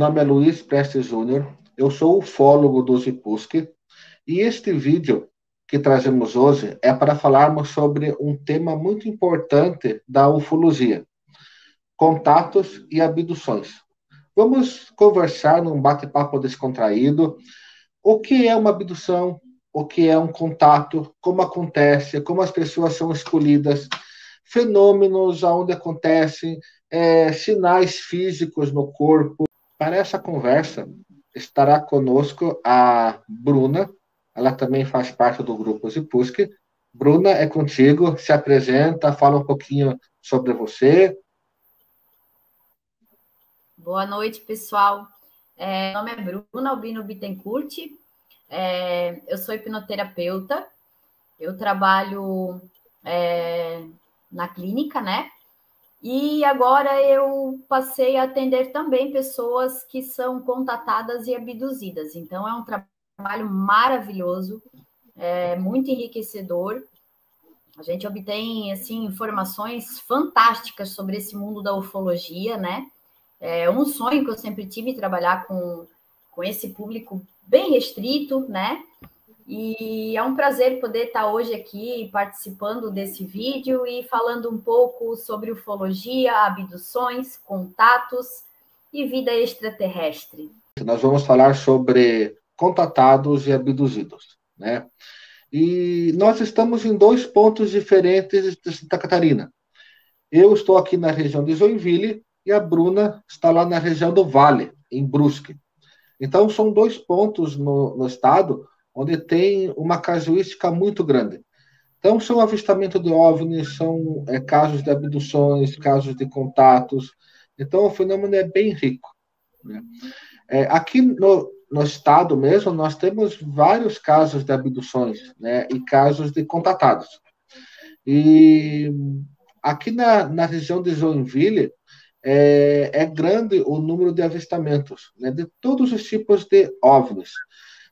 Nome é Luiz Prestes Júnior, eu sou ufólogo do Zipuski e este vídeo que trazemos hoje é para falarmos sobre um tema muito importante da ufologia: contatos e abduções. Vamos conversar num bate-papo descontraído o que é uma abdução, o que é um contato, como acontece, como as pessoas são escolhidas, fenômenos aonde acontecem, é, sinais físicos no corpo. Para essa conversa estará conosco a Bruna, ela também faz parte do grupo Zipuski. Bruna, é contigo, se apresenta, fala um pouquinho sobre você. Boa noite, pessoal. É, meu nome é Bruna Albino Bittencourt, é, eu sou hipnoterapeuta, eu trabalho é, na clínica, né? E agora eu passei a atender também pessoas que são contatadas e abduzidas. Então é um trabalho maravilhoso, é muito enriquecedor. A gente obtém assim informações fantásticas sobre esse mundo da ufologia, né? É um sonho que eu sempre tive trabalhar com, com esse público bem restrito, né? E é um prazer poder estar hoje aqui participando desse vídeo e falando um pouco sobre ufologia, abduções, contatos e vida extraterrestre. Nós vamos falar sobre contatados e abduzidos, né? E nós estamos em dois pontos diferentes de Santa Catarina. Eu estou aqui na região de Joinville e a Bruna está lá na região do Vale, em Brusque. Então, são dois pontos no, no estado onde tem uma casuística muito grande. Então, são avistamento de OVNIs, são é, casos de abduções, casos de contatos. Então, o fenômeno é bem rico. Né? É, aqui no, no estado mesmo, nós temos vários casos de abduções né, e casos de contatados. E aqui na, na região de Joinville, é, é grande o número de avistamentos né, de todos os tipos de OVNIs.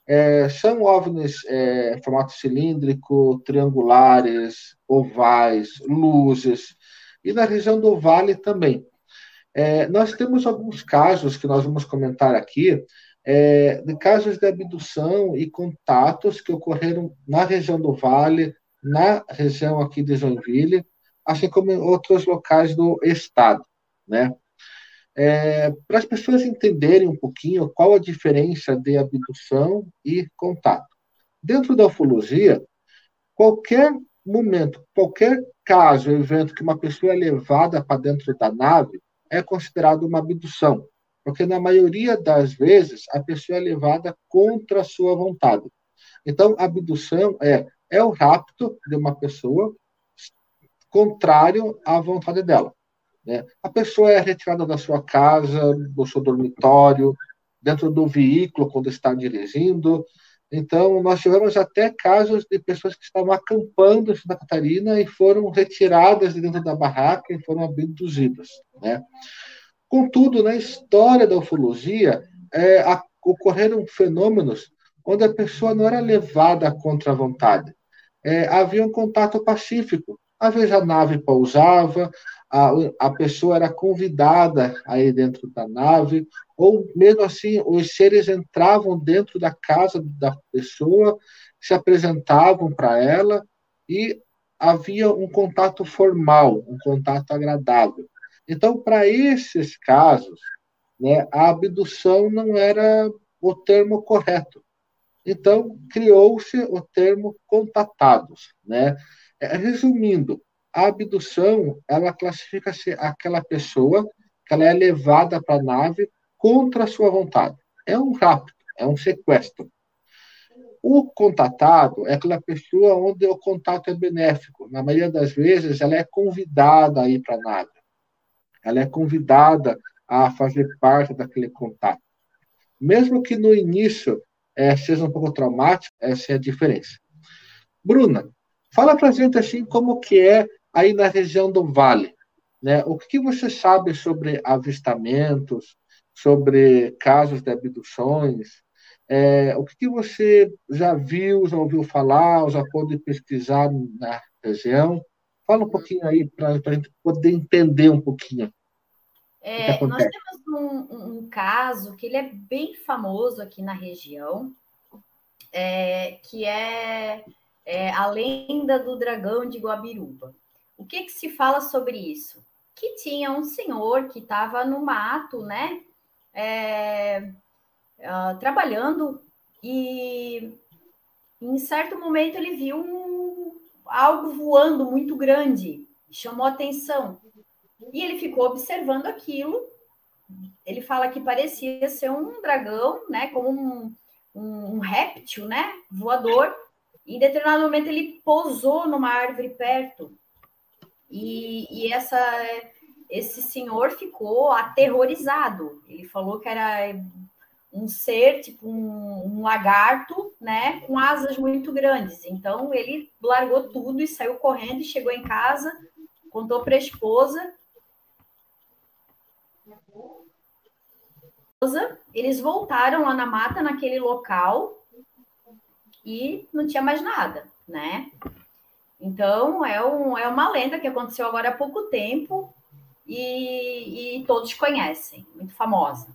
É, são OVNIs é, formato cilíndrico, triangulares, ovais, luzes, e na região do Vale também. É, nós temos alguns casos que nós vamos comentar aqui, é, de casos de abdução e contatos que ocorreram na região do Vale, na região aqui de Joinville, assim como em outros locais do estado né? É, para as pessoas entenderem um pouquinho qual a diferença de abdução e contato. Dentro da ufologia, qualquer momento, qualquer caso, evento que uma pessoa é levada para dentro da nave é considerado uma abdução, porque na maioria das vezes a pessoa é levada contra a sua vontade. Então, abdução é é o rapto de uma pessoa contrário à vontade dela. Né? A pessoa é retirada da sua casa, do seu dormitório, dentro do veículo quando está dirigindo. Então, nós tivemos até casos de pessoas que estavam acampando em Santa Catarina e foram retiradas de dentro da barraca e foram abduzidas. Né? Contudo, na história da ufologia, é, a, ocorreram fenômenos onde a pessoa não era levada contra a vontade. É, havia um contato pacífico. Às vezes a nave pousava, a, a pessoa era convidada a ir dentro da nave, ou mesmo assim, os seres entravam dentro da casa da pessoa, se apresentavam para ela e havia um contato formal, um contato agradável. Então, para esses casos, né, a abdução não era o termo correto. Então, criou-se o termo contatados. Né? É, resumindo, a abdução, ela classifica-se aquela pessoa que ela é levada para a nave contra a sua vontade. É um rapto, é um sequestro. O contatado é aquela pessoa onde o contato é benéfico. Na maioria das vezes, ela é convidada a ir para a nave. Ela é convidada a fazer parte daquele contato. Mesmo que no início é, seja um pouco traumático, essa é a diferença. Bruna, fala para a gente assim como que é aí na região do Vale. Né? O que você sabe sobre avistamentos, sobre casos de abduções? É, o que você já viu, já ouviu falar, já pôde pesquisar na região? Fala um pouquinho aí para a gente poder entender um pouquinho. É, nós temos um, um, caso que ele é bem famoso aqui na região, é, que é, é, a lenda do dragão de Guabiruba. O que, que se fala sobre isso? Que tinha um senhor que estava no mato, né? É, uh, trabalhando e em certo momento ele viu um, algo voando muito grande, chamou atenção. E ele ficou observando aquilo. Ele fala que parecia ser um dragão, né? Como um, um, um réptil, né? Voador. Em determinado momento ele pousou numa árvore perto. E, e essa, esse senhor ficou aterrorizado. Ele falou que era um ser, tipo um, um, lagarto, né, com asas muito grandes. Então ele largou tudo e saiu correndo e chegou em casa, contou para a esposa. Eles voltaram lá na mata, naquele local, e não tinha mais nada, né? Então é, um, é uma lenda que aconteceu agora há pouco tempo e, e todos conhecem, muito famosa.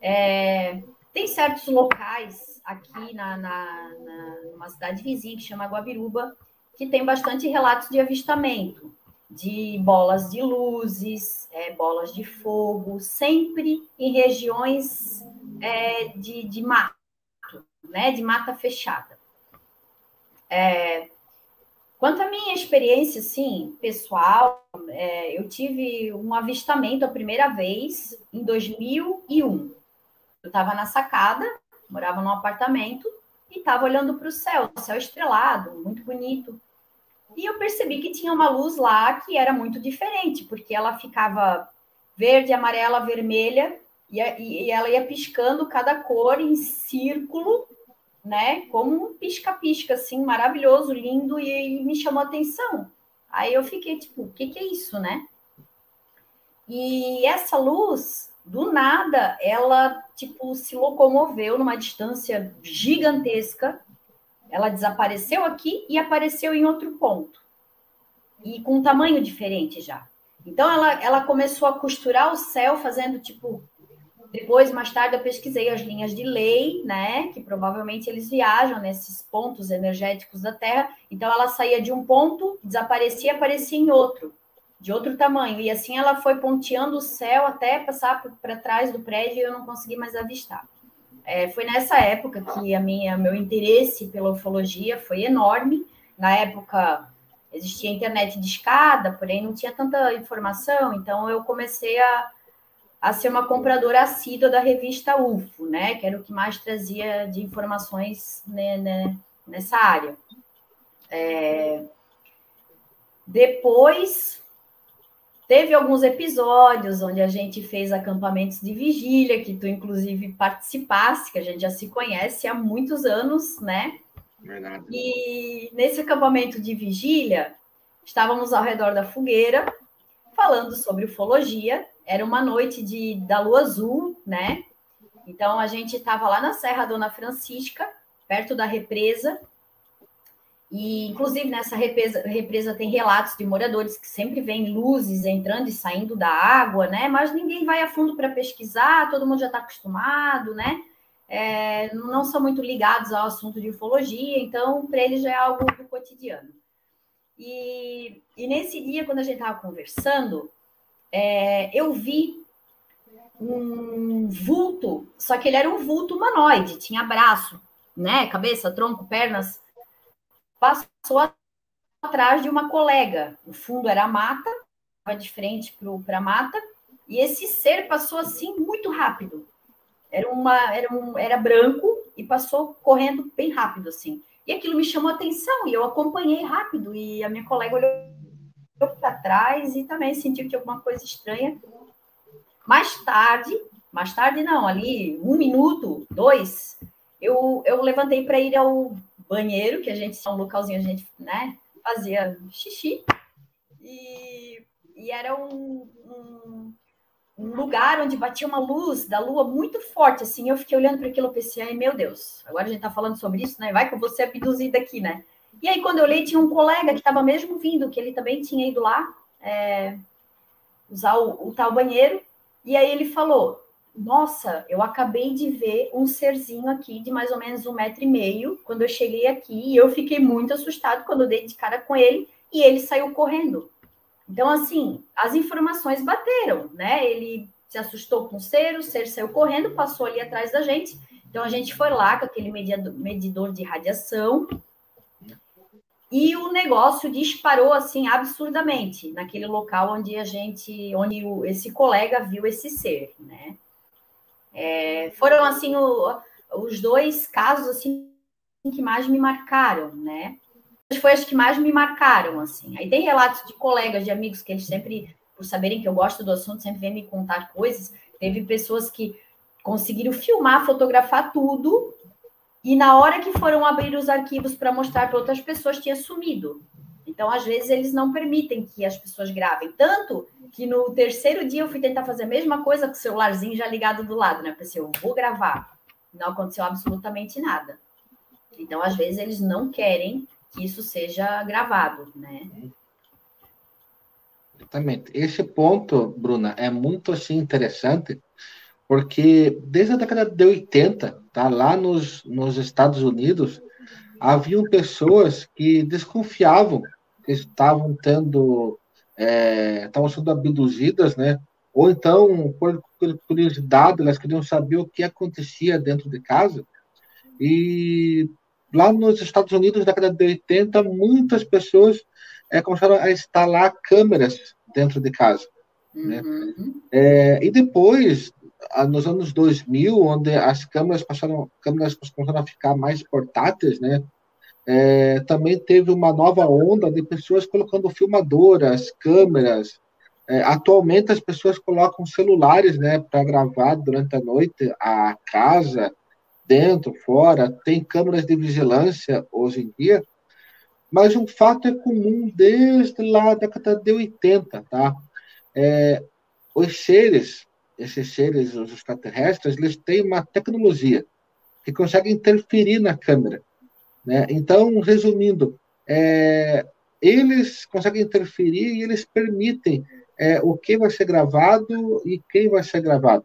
É, tem certos locais aqui na, na, na, numa cidade vizinha que chama Guabiruba, que tem bastante relatos de avistamento de bolas de luzes, é, bolas de fogo, sempre em regiões é, de, de mato, né, de mata fechada. É, quanto à minha experiência, sim, pessoal, é, eu tive um avistamento a primeira vez em 2001. Eu estava na sacada, morava num apartamento e estava olhando para o céu, céu estrelado, muito bonito. E eu percebi que tinha uma luz lá que era muito diferente, porque ela ficava verde, amarela, vermelha, e, e ela ia piscando cada cor em círculo, né? Como um pisca-pisca, assim, maravilhoso, lindo, e, me chamou atenção. Aí eu fiquei tipo, o que, que é isso, né? E essa luz, do nada, ela tipo se locomoveu numa distância gigantesca ela desapareceu aqui e apareceu em outro ponto. E com um tamanho diferente já. Então ela, ela começou a costurar o céu fazendo tipo depois, mais tarde, eu pesquisei as linhas de lei, né? Que provavelmente eles viajam nesses pontos energéticos da Terra. Então, ela saía de um ponto, desaparecia, aparecia em outro, de outro tamanho. E assim ela foi ponteando o céu até passar para trás do prédio e eu não consegui mais avistar. É, foi nessa época que a minha, meu interesse pela ufologia foi enorme. Na época existia internet de escada, porém não tinha tanta informação, então eu comecei a, a ser uma compradora assídua da revista UFO, né, que era o que mais trazia de informações né, né, nessa área. É, depois Teve alguns episódios onde a gente fez acampamentos de vigília, que tu inclusive participasse, que a gente já se conhece há muitos anos, né? Verdade. E nesse acampamento de vigília, estávamos ao redor da fogueira, falando sobre ufologia. Era uma noite de, da lua azul, né? Então a gente estava lá na Serra Dona Francisca, perto da represa, e, inclusive, nessa represa, represa tem relatos de moradores que sempre veem luzes entrando e saindo da água, né? Mas ninguém vai a fundo para pesquisar, todo mundo já está acostumado, né? É, não são muito ligados ao assunto de ufologia, então, para eles já é algo do cotidiano. E, e nesse dia, quando a gente estava conversando, é, eu vi um vulto, só que ele era um vulto humanoide, tinha braço, né? Cabeça, tronco, pernas passou atrás de uma colega. O fundo era a mata, estava de frente para a mata, e esse ser passou assim muito rápido. Era, uma, era, um, era branco e passou correndo bem rápido assim. E aquilo me chamou a atenção e eu acompanhei rápido. E a minha colega olhou para trás e também sentiu que tinha alguma coisa estranha. Mais tarde, mais tarde não, ali um minuto, dois, eu, eu levantei para ir ao banheiro, que a gente é um localzinho, a gente né, fazia xixi. E, e era um, um, um, lugar onde batia uma luz da lua muito forte, assim. Eu fiquei olhando para aquilo pensei, ai meu Deus, agora a gente está falando sobre isso, né? Vai que eu vou ser abduzida aqui, né? E aí, quando eu olhei, tinha um colega que estava mesmo vindo, que ele também tinha ido lá é, usar o, o tal banheiro. E aí ele falou: Nossa, eu acabei de ver um serzinho aqui de mais ou menos um metro e meio quando eu cheguei aqui, e eu fiquei muito assustado quando eu dei de cara com ele, e ele saiu correndo. Então, assim, as informações bateram, né? Ele se assustou com o ser, o ser saiu correndo, passou ali atrás da gente. Então, a gente foi lá com aquele medidor de radiação e o negócio disparou assim absurdamente naquele local onde a gente, onde o, esse colega viu esse ser, né? É, foram assim o, os dois casos assim que mais me marcaram, né? Foi as que mais me marcaram assim. Aí tem relatos de colegas, de amigos que eles sempre, por saberem que eu gosto do assunto, sempre vêm me contar coisas. Teve pessoas que conseguiram filmar, fotografar tudo e na hora que foram abrir os arquivos para mostrar para outras pessoas, tinha sumido. Então, às vezes, eles não permitem que as pessoas gravem. Tanto que no terceiro dia eu fui tentar fazer a mesma coisa com o celularzinho já ligado do lado, né? Pensei, eu vou gravar. Não aconteceu absolutamente nada. Então, às vezes, eles não querem que isso seja gravado, né? Exatamente. Esse ponto, Bruna, é muito assim interessante, porque desde a década de 80, tá, lá nos, nos Estados Unidos, haviam pessoas que desconfiavam que estavam tendo, é, estavam sendo abduzidas, né? Ou então, por curiosidade, elas queriam saber o que acontecia dentro de casa. E lá nos Estados Unidos, na década de 80, muitas pessoas é, começaram a instalar câmeras dentro de casa. Né? Uhum. É, e depois, nos anos 2000, onde as câmeras passaram, câmeras passaram a ficar mais portáteis, né? É, também teve uma nova onda de pessoas colocando filmadoras, câmeras. É, atualmente as pessoas colocam celulares, né, para gravar durante a noite a casa, dentro, fora. Tem câmeras de vigilância hoje em dia, mas um fato é comum desde lá da década de 80, tá? É, os seres esses seres, os extraterrestres, eles têm uma tecnologia que consegue interferir na câmera. Né? Então, resumindo, é, eles conseguem interferir e eles permitem é, o que vai ser gravado e quem vai ser gravado.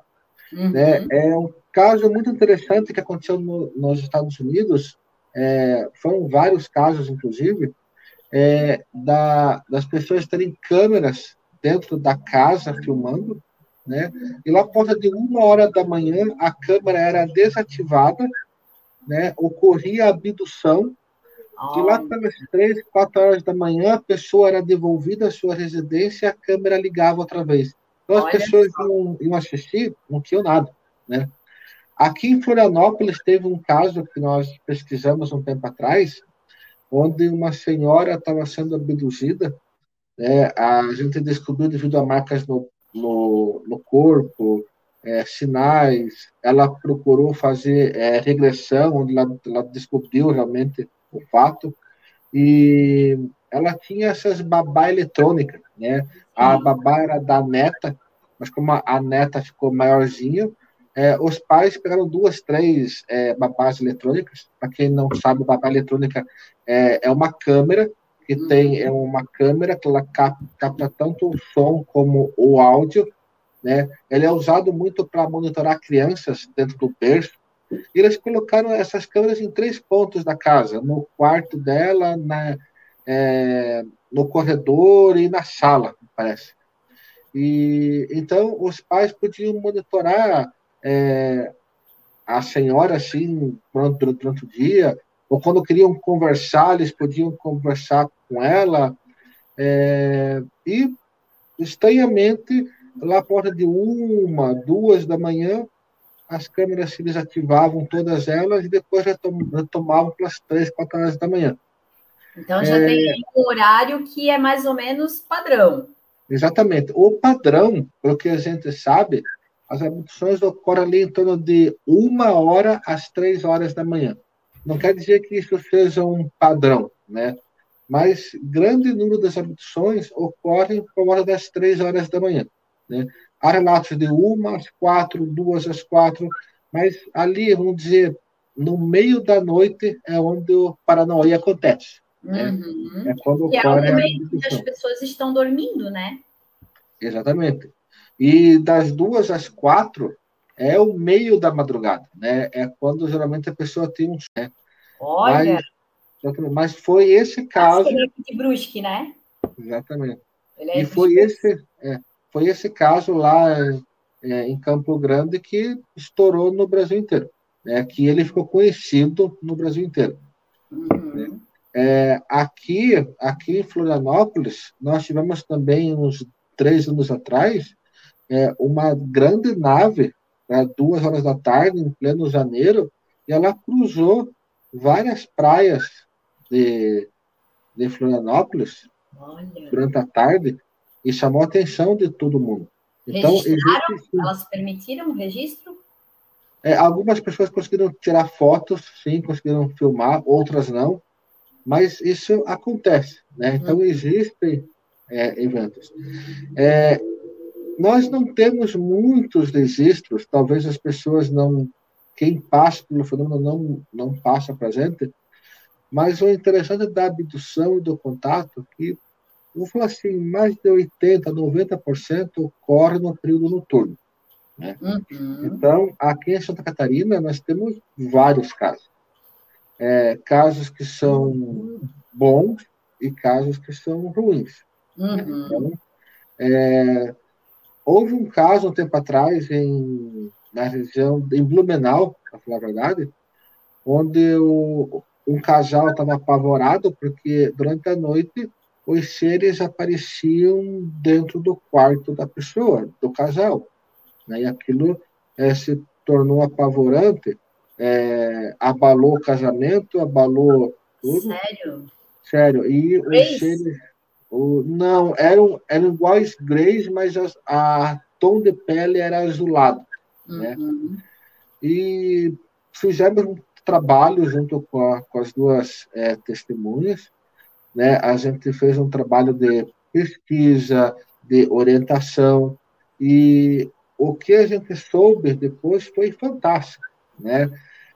Uhum. Né? É um caso muito interessante que aconteceu no, nos Estados Unidos, é, foram vários casos, inclusive, é, da, das pessoas terem câmeras dentro da casa filmando, né? E lá por volta de uma hora da manhã, a câmera era desativada, né? Ocorria a abdução, oh. e lá pelas três, quatro horas da manhã, a pessoa era devolvida à sua residência e a câmera ligava outra vez. Então as Olha pessoas iam, iam assistir, não tinham nada, né? Aqui em Florianópolis teve um caso que nós pesquisamos um tempo atrás, onde uma senhora estava sendo abduzida. Né? A gente descobriu devido a marcas no no, no corpo, é, sinais. Ela procurou fazer é, regressão, onde ela, ela, descobriu realmente o fato. E ela tinha essas babá eletrônicas, né? A babá era da neta, mas como a, neta ficou maiorzinha, é, os pais pegaram duas, três é, babás eletrônicas. Para quem não sabe, babá eletrônica é, é uma câmera que uhum. tem é uma câmera que ela capta, capta tanto o som como o áudio, né? Ele é usado muito para monitorar crianças dentro do berço. E eles colocaram essas câmeras em três pontos da casa, no quarto dela, na, é, no corredor e na sala, parece. E então os pais podiam monitorar é, a senhora assim durante, durante o dia, ou quando queriam conversar, eles podiam conversar com ela. É, e, estranhamente, lá por de uma, duas da manhã, as câmeras se desativavam, todas elas, e depois retomavam pelas três, quatro horas da manhã. Então já é, tem um horário que é mais ou menos padrão. Exatamente. O padrão, pelo que a gente sabe, as abduções ocorrem ali em torno de uma hora às três horas da manhã. Não quer dizer que isso seja um padrão, né? Mas grande número das abduções ocorrem por volta das três horas da manhã. Né? Há relatos de uma às quatro, duas às quatro, mas ali, vamos dizer, no meio da noite é onde o Paranoia acontece. Né? Uhum. É quando que é o momento que as pessoas estão dormindo, né? Exatamente. E das duas às quatro é o meio da madrugada, né? É quando geralmente a pessoa tem um. Né? Olha! Mas, mas foi esse caso. De Brusque, né? Exatamente. É e foi esse, é, foi esse caso lá é, em Campo Grande que estourou no Brasil inteiro. Né? Que ele ficou conhecido no Brasil inteiro. Uhum. É, aqui, aqui em Florianópolis, nós tivemos também, uns três anos atrás, é, uma grande nave, né, duas horas da tarde, em pleno janeiro, e ela cruzou várias praias de, de Florianópolis Olha. durante a tarde e chamou a atenção de todo mundo. Então? Existe, Elas permitiram o registro? É, algumas pessoas conseguiram tirar fotos, sim, conseguiram filmar, outras não, mas isso acontece, né? Então, hum. existem é, eventos. É, nós não temos muitos registros, talvez as pessoas não, quem passa pelo fenômeno não, não passa para a gente, mas o interessante da abdução e do contato é que, vou falar assim, mais de 80%, 90% ocorre no período noturno. Né? Uhum. Então, aqui em Santa Catarina, nós temos vários casos. É, casos que são bons e casos que são ruins. Uhum. Então, é, houve um caso um tempo atrás em, na região, em Blumenau, para falar a verdade, onde o, um casal estava apavorado porque durante a noite os seres apareciam dentro do quarto da pessoa, do casal. Né? E aquilo é, se tornou apavorante, é, abalou o casamento, abalou tudo. Sério? Sério. E os seres. O, não, eram, eram iguais greys, mas a, a tom de pele era azulado. Né? Uhum. Né? E fizemos um trabalho junto com, a, com as duas é, testemunhas. Né? A gente fez um trabalho de pesquisa, de orientação, e o que a gente soube depois foi fantástico, né?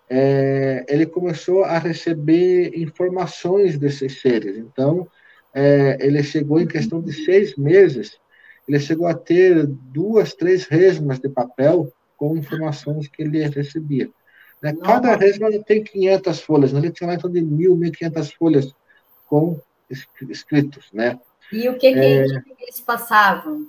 É, ele começou a receber informações desses seres. Então, é, ele chegou em questão de seis meses, ele chegou a ter duas, três resmas de papel com informações que ele recebia. Né? Cada resma tem 500 folhas, né? ele tinha lá então de mil, mil quinhentas folhas com escritos, né? E o que, que, é, eles passavam?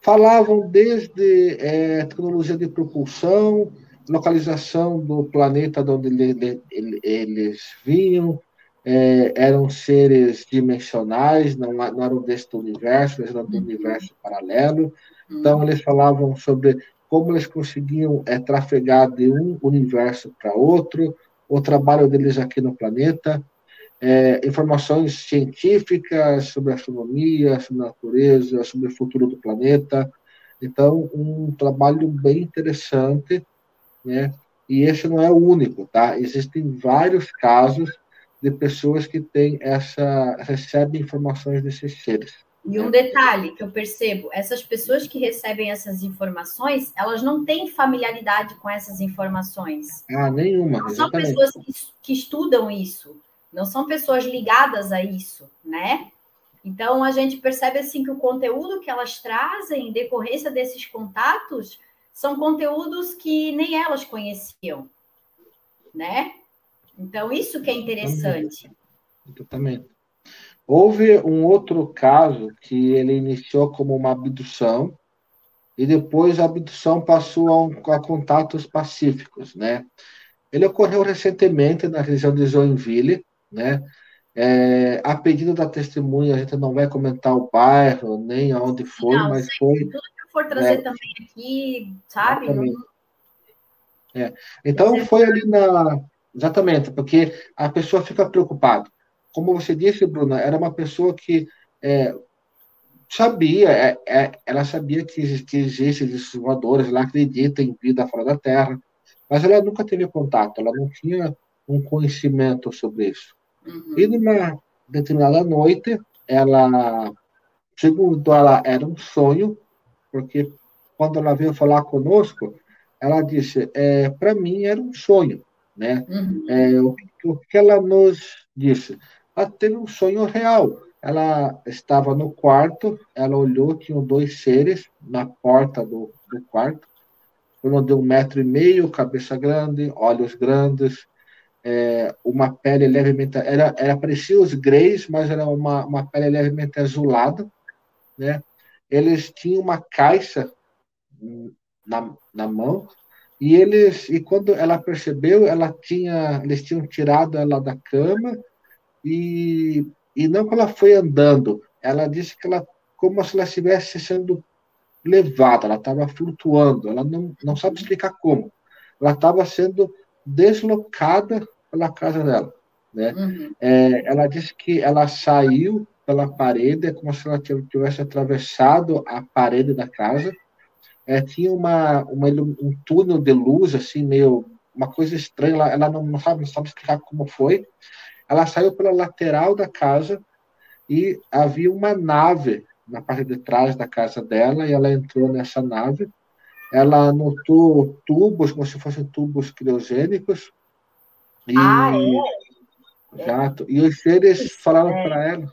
falavam desde é, tecnologia de propulsão, localização do planeta de onde ele, ele, eles vinham, é, eram seres dimensionais, não, não eram deste universo, eles eram do uhum. universo paralelo. Então, uhum. eles falavam sobre como eles conseguiam é, trafegar de um universo para outro, o trabalho deles aqui no planeta, é, informações científicas sobre astronomia, sobre natureza, sobre o futuro do planeta. Então, um trabalho bem interessante, né? E esse não é o único, tá? Existem vários casos de pessoas que têm essa recebem informações desses seres. E um detalhe que eu percebo, essas pessoas que recebem essas informações, elas não têm familiaridade com essas informações. Ah, nenhuma. Não são pessoas que, que estudam isso não são pessoas ligadas a isso, né? Então a gente percebe assim que o conteúdo que elas trazem em decorrência desses contatos são conteúdos que nem elas conheciam, né? Então isso que é interessante. Exatamente. Houve um outro caso que ele iniciou como uma abdução e depois a abdução passou a, um, a contatos pacíficos, né? Ele ocorreu recentemente na região de Joinville, né? É, a pedido da testemunha, a gente não vai comentar o bairro, nem aonde foi, não, mas foi. Tudo que for trazer né? também aqui, sabe? É. Então, foi ali na. Exatamente, porque a pessoa fica preocupada. Como você disse, Bruna, era uma pessoa que é, sabia, é, é ela sabia que, existem esses voadores, ela acredita em vida fora da Terra, mas ela nunca teve contato, ela não tinha um conhecimento sobre isso. Uhum. E numa determinada noite, ela, segundo ela, era um sonho, porque quando ela veio falar conosco, ela disse: é, para mim era um sonho, né? Uhum. É, o, o, que ela nos disse? Ela teve um sonho real. ela estava no quarto, ela olhou, tinham dois seres na porta do, do quarto, um de um metro e meio, cabeça grande, olhos grandes, é, uma pele levemente, era, era parecia os greys, mas era uma, uma pele levemente azulada, né? Eles tinham uma caixa na, na mão e eles e quando ela percebeu, ela tinha, eles tinham tirado ela da cama e e não que ela foi andando, ela disse que ela como se ela estivesse sendo levada, ela estava flutuando, ela não, não sabe explicar como. Ela estava sendo deslocada pela casa dela. Né? Uhum. É, ela disse que ela saiu pela parede, é como se ela tivesse atravessado a parede da casa. É, tinha uma, uma, um túnel de luz, assim, meio uma coisa estranha. Ela, ela não, não, sabe, não sabe explicar como foi. Ela saiu pela lateral da casa e havia uma nave na parte de trás da casa dela e ela entrou nessa nave. Ela notou tubos, como se fossem tubos criogênicos. E, ah, é? Exato. E os seres falaram é. para ela.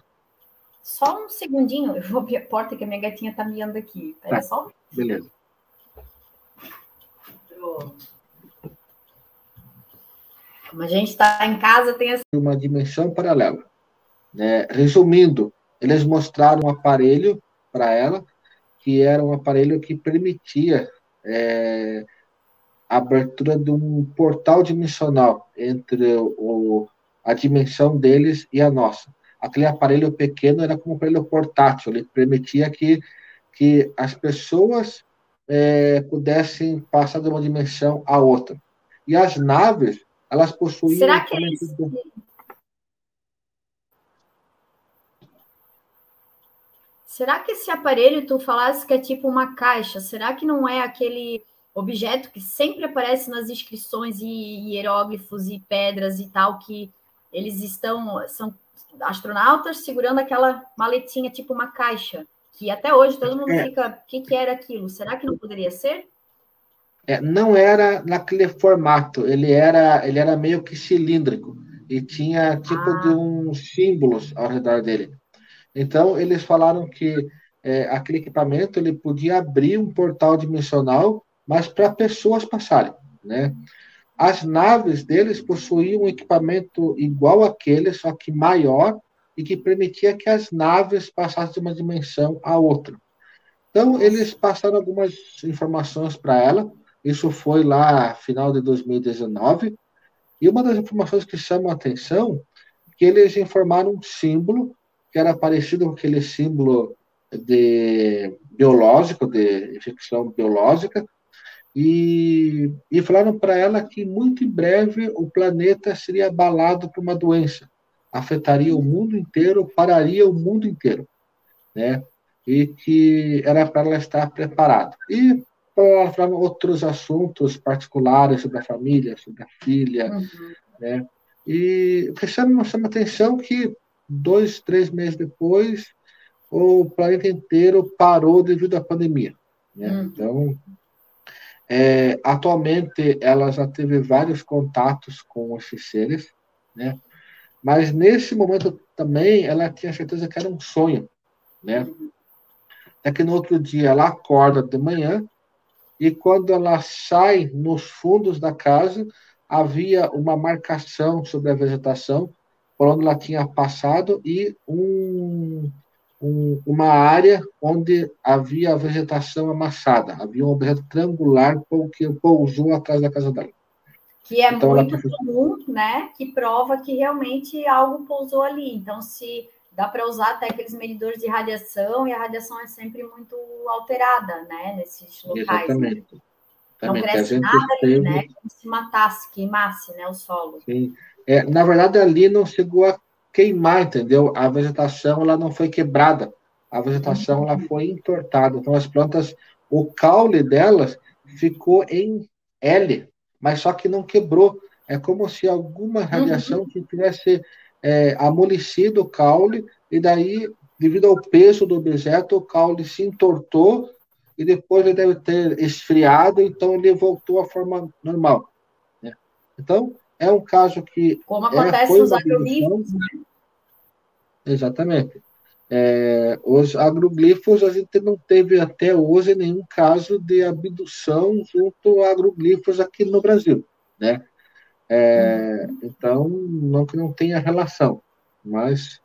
Só um segundinho, eu vou abrir a porta que a minha gatinha está miando aqui. Tá. só. Beleza. Como a gente está em casa, tem essa... uma dimensão paralela. Né? Resumindo, eles mostraram um aparelho para ela, que era um aparelho que permitia é, a abertura de um portal dimensional entre o, a dimensão deles e a nossa. Aquele aparelho pequeno era como um aparelho portátil, ele permitia que, que as pessoas é, pudessem passar de uma dimensão a outra. E as naves, elas possuíam... Será que eles, Será que esse aparelho tu falasse que é tipo uma caixa? Será que não é aquele objeto que sempre aparece nas inscrições e hieróglifos e pedras e tal que eles estão são astronautas segurando aquela maletinha tipo uma caixa que até hoje todo mundo é. fica o que, que era aquilo? Será que não poderia ser? É, não era naquele formato, ele era ele era meio que cilíndrico e tinha tipo ah. de uns símbolos ao redor dele. Então, eles falaram que é, aquele equipamento ele podia abrir um portal dimensional, mas para pessoas passarem, né? As naves deles possuíam um equipamento igual àquele, só que maior, e que permitia que as naves passassem de uma dimensão a outra. Então, eles passaram algumas informações para ela. Isso foi lá final de 2019. E uma das informações que chamam a atenção é que eles informaram um símbolo que era parecido com aquele símbolo de biológico, de infecção biológica, e, e falaram para ela que muito em breve o planeta seria abalado por uma doença, afetaria o mundo inteiro, pararia o mundo inteiro, né? E que era para ela estar preparada. E falaram outros assuntos particulares sobre a família, sobre a filha, uhum. né? E o que chama, chama atenção que dois, três meses depois, o planeta inteiro parou devido à pandemia. Né? Hum. Então, é, atualmente, ela já teve vários contatos com esses seres, né? Mas nesse momento também ela tinha certeza que era um sonho. Né? É que no outro dia ela acorda de manhã e quando ela sai nos fundos da casa, havia uma marcação sobre a vegetação por onde ela tinha passado e um, um, uma área onde havia vegetação amassada. Havia um objeto triangular que pousou atrás da casa dela. Que é então, muito comum, né? Que prova que realmente algo pousou ali. Então, se dá para usar até aqueles medidores de radiação, e a radiação é sempre muito alterada, né? Nesses locais. Exatamente. Não cresce nada ali, né? Como se matasse, queimasse né, o solo. Sim. É, na verdade, ali não chegou a queimar, entendeu? A vegetação ela não foi quebrada, a vegetação ela foi entortada. Então, as plantas, o caule delas ficou em L, mas só que não quebrou. É como se alguma radiação que tivesse é, amolecido o caule, e daí, devido ao peso do objeto, o caule se entortou e depois ele deve ter esfriado, então ele voltou à forma normal. Né? Então, é um caso que. Como é, acontece é, nos agromívoros, né? Exatamente. É, os agroglifos, a gente não teve até hoje nenhum caso de abdução junto a agroglifos aqui no Brasil, né? É, então, não que não tenha relação, mas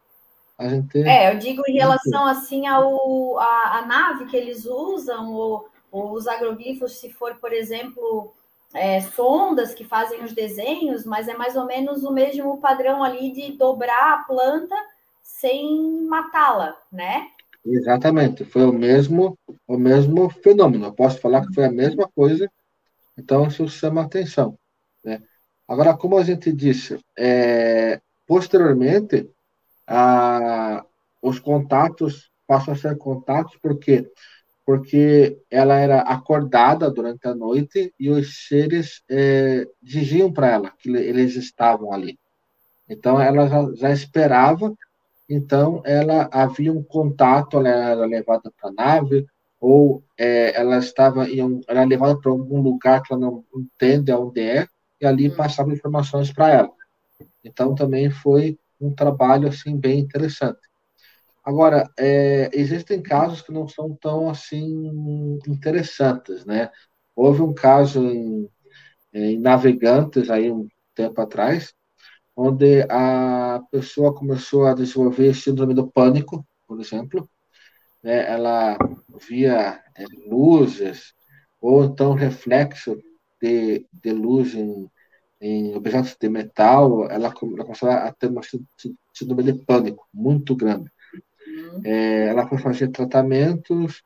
a gente... É, eu digo em relação, assim, ao, a, a nave que eles usam, ou, ou os agroglifos, se for, por exemplo, é, sondas que fazem os desenhos, mas é mais ou menos o mesmo padrão ali de dobrar a planta sem matá-la, né? Exatamente, foi o mesmo, o mesmo fenômeno. Eu posso falar que foi a mesma coisa, então isso chama atenção. Né? Agora, como a gente disse, é, posteriormente, a, os contatos passam a ser contatos porque porque ela era acordada durante a noite e os seres é, diziam para ela que eles estavam ali. Então ela já, já esperava então, ela havia um contato, ela era levada para a nave, ou é, ela estava em um, era levada para algum lugar que ela não entende onde é, e ali hum. passava informações para ela. Então, também foi um trabalho assim bem interessante. Agora, é, existem casos que não são tão assim interessantes, né? Houve um caso em, em Navegantes aí um tempo atrás, onde a pessoa começou a desenvolver síndrome do pânico, por exemplo, né? ela via é, luzes ou então reflexo de, de luz em, em objetos de metal, ela, ela começou a ter uma síndrome de pânico muito grande. Uhum. É, ela foi fazer tratamentos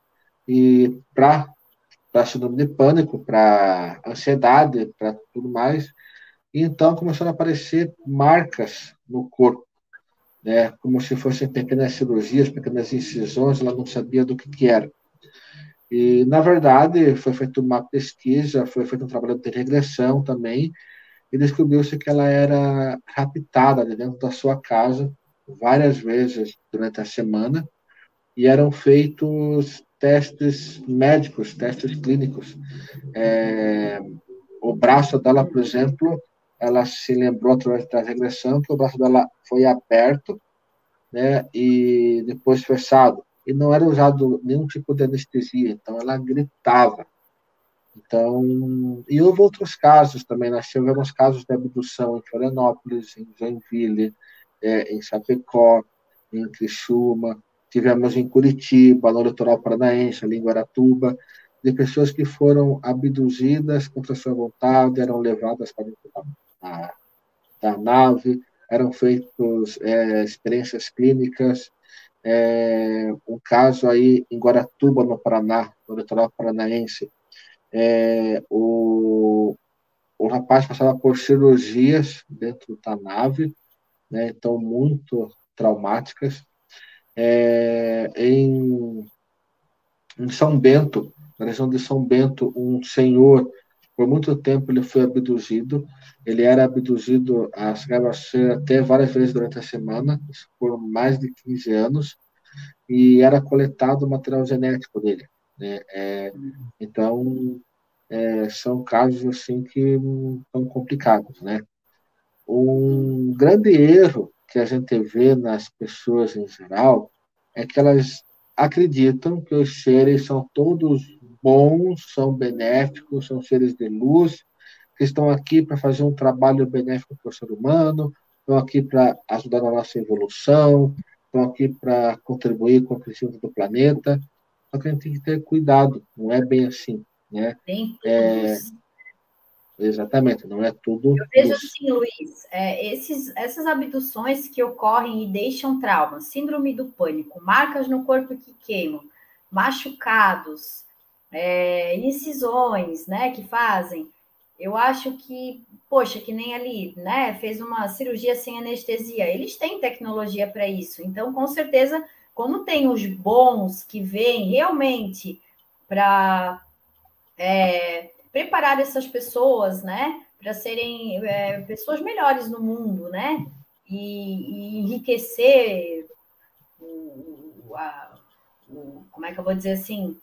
e para para síndrome de pânico, para ansiedade, para tudo mais, e então começaram a aparecer marcas no corpo, né? como se fossem pequenas cirurgias, pequenas incisões, ela não sabia do que, que era. E, na verdade, foi feita uma pesquisa, foi feito um trabalho de regressão também, e descobriu-se que ela era raptada dentro da sua casa várias vezes durante a semana, e eram feitos testes médicos, testes clínicos. É, o braço dela, por exemplo, ela se lembrou através da regressão que o braço dela foi aberto, né, e depois fechado. E não era usado nenhum tipo de anestesia, então ela gritava. Então, e houve outros casos também. Nós tivemos casos de abdução em Florianópolis, em Joinville, é, em Chapecó, em Criciúma. Tivemos em Curitiba, no litoral paranaense, ali em Guaratuba, de pessoas que foram abduzidas contra sua vontade, eram levadas para dentro da, da nave, eram feitas é, experiências clínicas. É, um caso aí em Guaratuba, no Paraná, no litoral paranaense, é, o, o rapaz passava por cirurgias dentro da nave, né, então muito traumáticas. É, em, em São Bento, na região de São Bento, um senhor por muito tempo ele foi abduzido. Ele era abduzido, a ser até várias vezes durante a semana, por mais de 15 anos, e era coletado o material genético dele. Né? É, então, é, são casos assim que são complicados, né? Um grande erro que a gente vê nas pessoas em geral é que elas acreditam que os seres são todos bons, são benéficos, são seres de luz, que estão aqui para fazer um trabalho benéfico para o ser humano, estão aqui para ajudar na nossa evolução, estão aqui para contribuir com o crescimento do planeta. Só que a gente tem que ter cuidado, não é bem assim, né? Tem é, Exatamente, não é tudo. Eu vejo assim, Luiz, é, esses, essas abduções que ocorrem e deixam traumas, síndrome do pânico, marcas no corpo que queimam, machucados, é, incisões, né, que fazem. Eu acho que, poxa, que nem ali, né, fez uma cirurgia sem anestesia. Eles têm tecnologia para isso. Então, com certeza, como tem os bons que vêm realmente para é, preparar essas pessoas, né, para serem é, pessoas melhores no mundo, né, e, e enriquecer o, a, o, como é que eu vou dizer assim,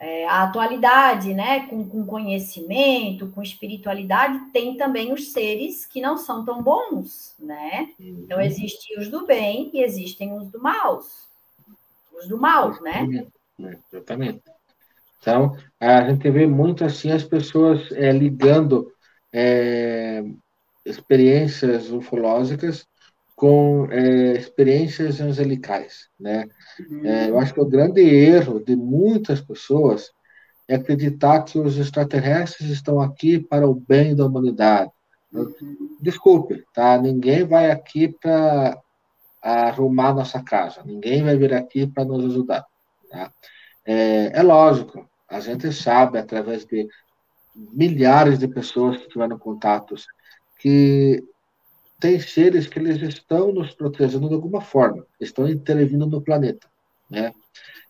é, a atualidade, né, com, com, conhecimento, com espiritualidade, tem também os seres que não são tão bons, né? Então, uhum. existem os do bem e existem os do maus. os do mal, né? Exatamente. Então, a gente vê muito assim as pessoas é, ligando é, experiências ufológicas com é, experiências angelicais, né? Uhum. É, eu acho que o grande erro de muitas pessoas é acreditar que os extraterrestres estão aqui para o bem da humanidade. Uhum. Desculpe, tá? Ninguém vai aqui para arrumar nossa casa. Ninguém vai vir aqui para nos ajudar. Tá? É, é lógico, a gente sabe, através de milhares de pessoas que tiveram contatos, que tem seres que eles estão nos protegendo de alguma forma, estão intervindo no planeta. Né?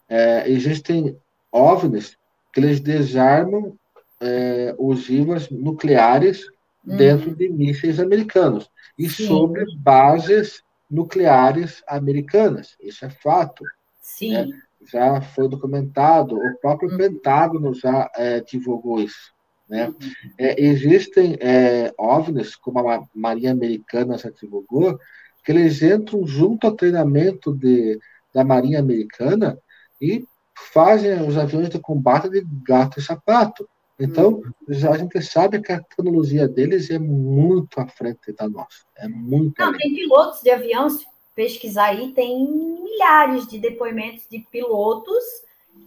É, existem OVNIs que eles desarmam é, ogivas nucleares uhum. dentro de mísseis americanos e Sim. sobre bases nucleares americanas. Isso é fato. Sim. Né? Já foi documentado, o próprio uhum. Pentágono já é, divulgou isso. Né? Uhum. É, existem é, OVNIs, como a Marinha Americana já divulgou, que eles entram junto ao treinamento de, da Marinha Americana e fazem os aviões de combate de gato e sapato. Então, já a gente sabe que a tecnologia deles é muito à frente da nossa. É muito. Não, tem pilotos de avião, se pesquisar aí, tem milhares de depoimentos de pilotos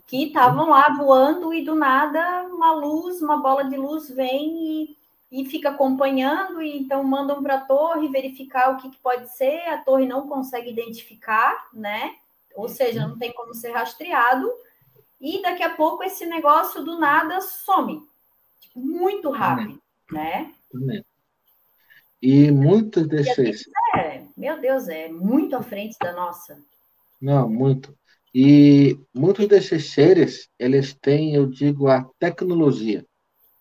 que estavam lá voando e do nada uma luz, uma bola de luz vem e, e fica acompanhando, e então mandam para a torre verificar o que, que, pode ser, a torre não consegue identificar, né? Ou seja, não tem como ser rastreado e daqui a pouco esse negócio do nada some. Tipo, muito rápido, né? E muitos desses. É, meu Deus, é muito à frente da nossa. Não, muito. E muitos desses seres, eles têm, eu digo, a tecnologia.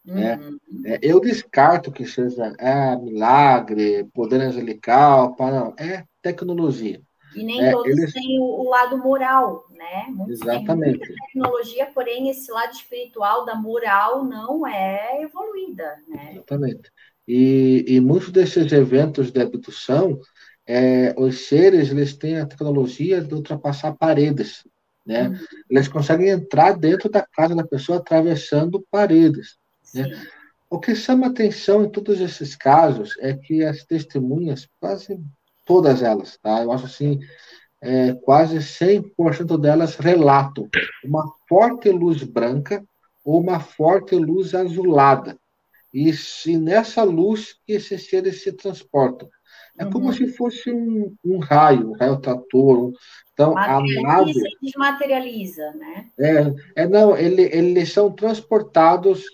Né? Uhum. É, eu descarto que seja é, milagre, poder angelical, para, não, é tecnologia. E nem é, todos eles... têm o, o, lado moral, né? Muitos Exatamente. Têm muita tecnologia, porém esse lado espiritual da moral não é evoluída, né? Exatamente. E, e muitos desses eventos de abdução, é, os seres eles têm a tecnologia de ultrapassar paredes, né? Uhum. Eles conseguem entrar dentro da casa da pessoa atravessando paredes, né? O que chama atenção em todos esses casos é que as testemunhas quase todas elas, tá? Eu acho assim, é, quase 100% delas relatam uma forte luz branca ou uma forte luz azulada. E se nessa luz que esses seres se transportam. É como uhum. se fosse um, um, raio, um raio trator. Então, a nave. desmaterializa, né? É, é não, ele, eles são transportados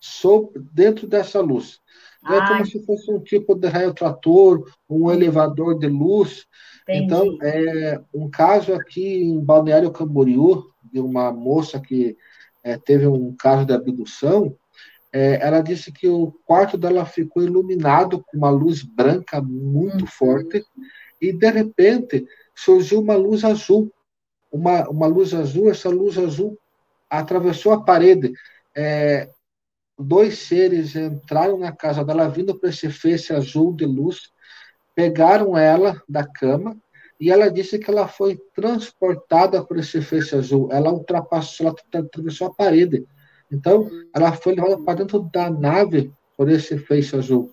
sob, dentro dessa luz. Então, é como se fosse um tipo de raio trator, um elevador de luz. Entendi. Então, é um caso aqui em Balneário Camboriú, de uma moça que é, teve um caso de abdução, é, ela disse que o quarto dela ficou iluminado com uma luz branca muito uhum. forte, e de repente surgiu uma luz azul. Uma, uma luz azul, essa luz azul atravessou a parede. É, dois seres entraram na casa dela vindo para esse feixe azul de luz, pegaram ela da cama e ela disse que ela foi transportada por esse feixe azul. Ela ultrapassou, ela atravessou a parede. Então, ela foi levada para dentro da nave por esse feixe azul.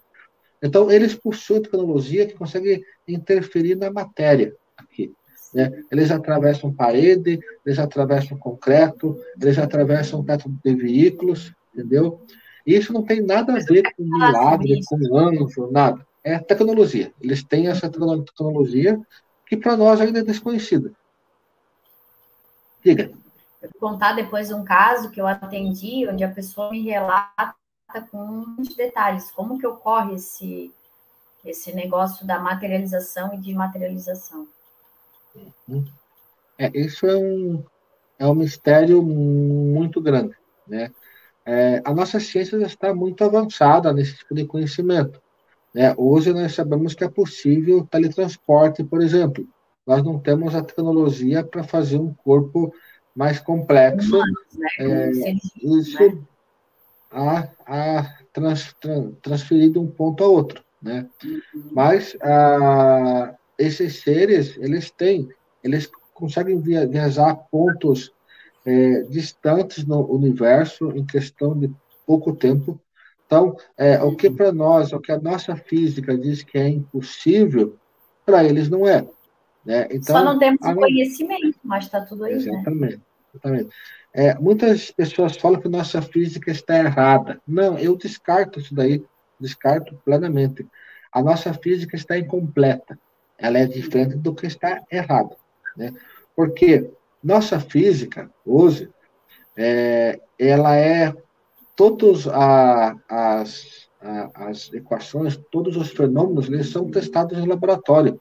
Então, eles possuem tecnologia que consegue interferir na matéria aqui. Né? Eles atravessam parede, eles atravessam concreto, eles atravessam teto de veículos, entendeu? Isso não tem nada a ver com milagre, com anjo, nada. É tecnologia. Eles têm essa tecnologia que para nós ainda é desconhecida. Diga. Contar depois um caso que eu atendi, onde a pessoa me relata com muitos detalhes como que ocorre esse, esse negócio da materialização e desmaterialização. É, isso é um, é um mistério muito grande, né? é, a nossa ciência já está muito avançada nesse tipo de conhecimento. Né? Hoje nós sabemos que é possível teletransporte, por exemplo. Nós não temos a tecnologia para fazer um corpo mais complexo. Humanos, né? é, isso né? a, a trans, trans, transferir de um ponto a outro. Né? Uhum. Mas a, esses seres, eles têm, eles conseguem viajar a pontos é, distantes no universo em questão de pouco tempo. Então, é, o que para nós, o que a nossa física diz que é impossível, para eles não é. Né? Então, Só não temos a... conhecimento, mas está tudo aí. Exatamente. Né? exatamente. É, muitas pessoas falam que nossa física está errada. Não, eu descarto isso daí, descarto plenamente. A nossa física está incompleta. Ela é diferente do que está errado. Né? Porque nossa física, hoje, é, ela é todas as, as equações, todos os fenômenos, eles são testados no laboratório.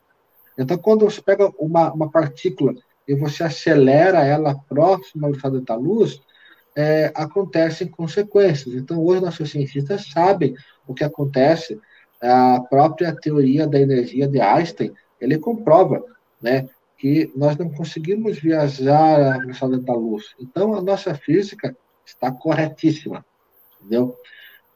Então, quando você pega uma, uma partícula e você acelera ela próxima ao estado da luz, é, acontecem consequências. Então, hoje nossos cientistas sabem o que acontece. A própria teoria da energia de Einstein, ele comprova, né, que nós não conseguimos viajar à velocidade da luz. Então, a nossa física está corretíssima, entendeu?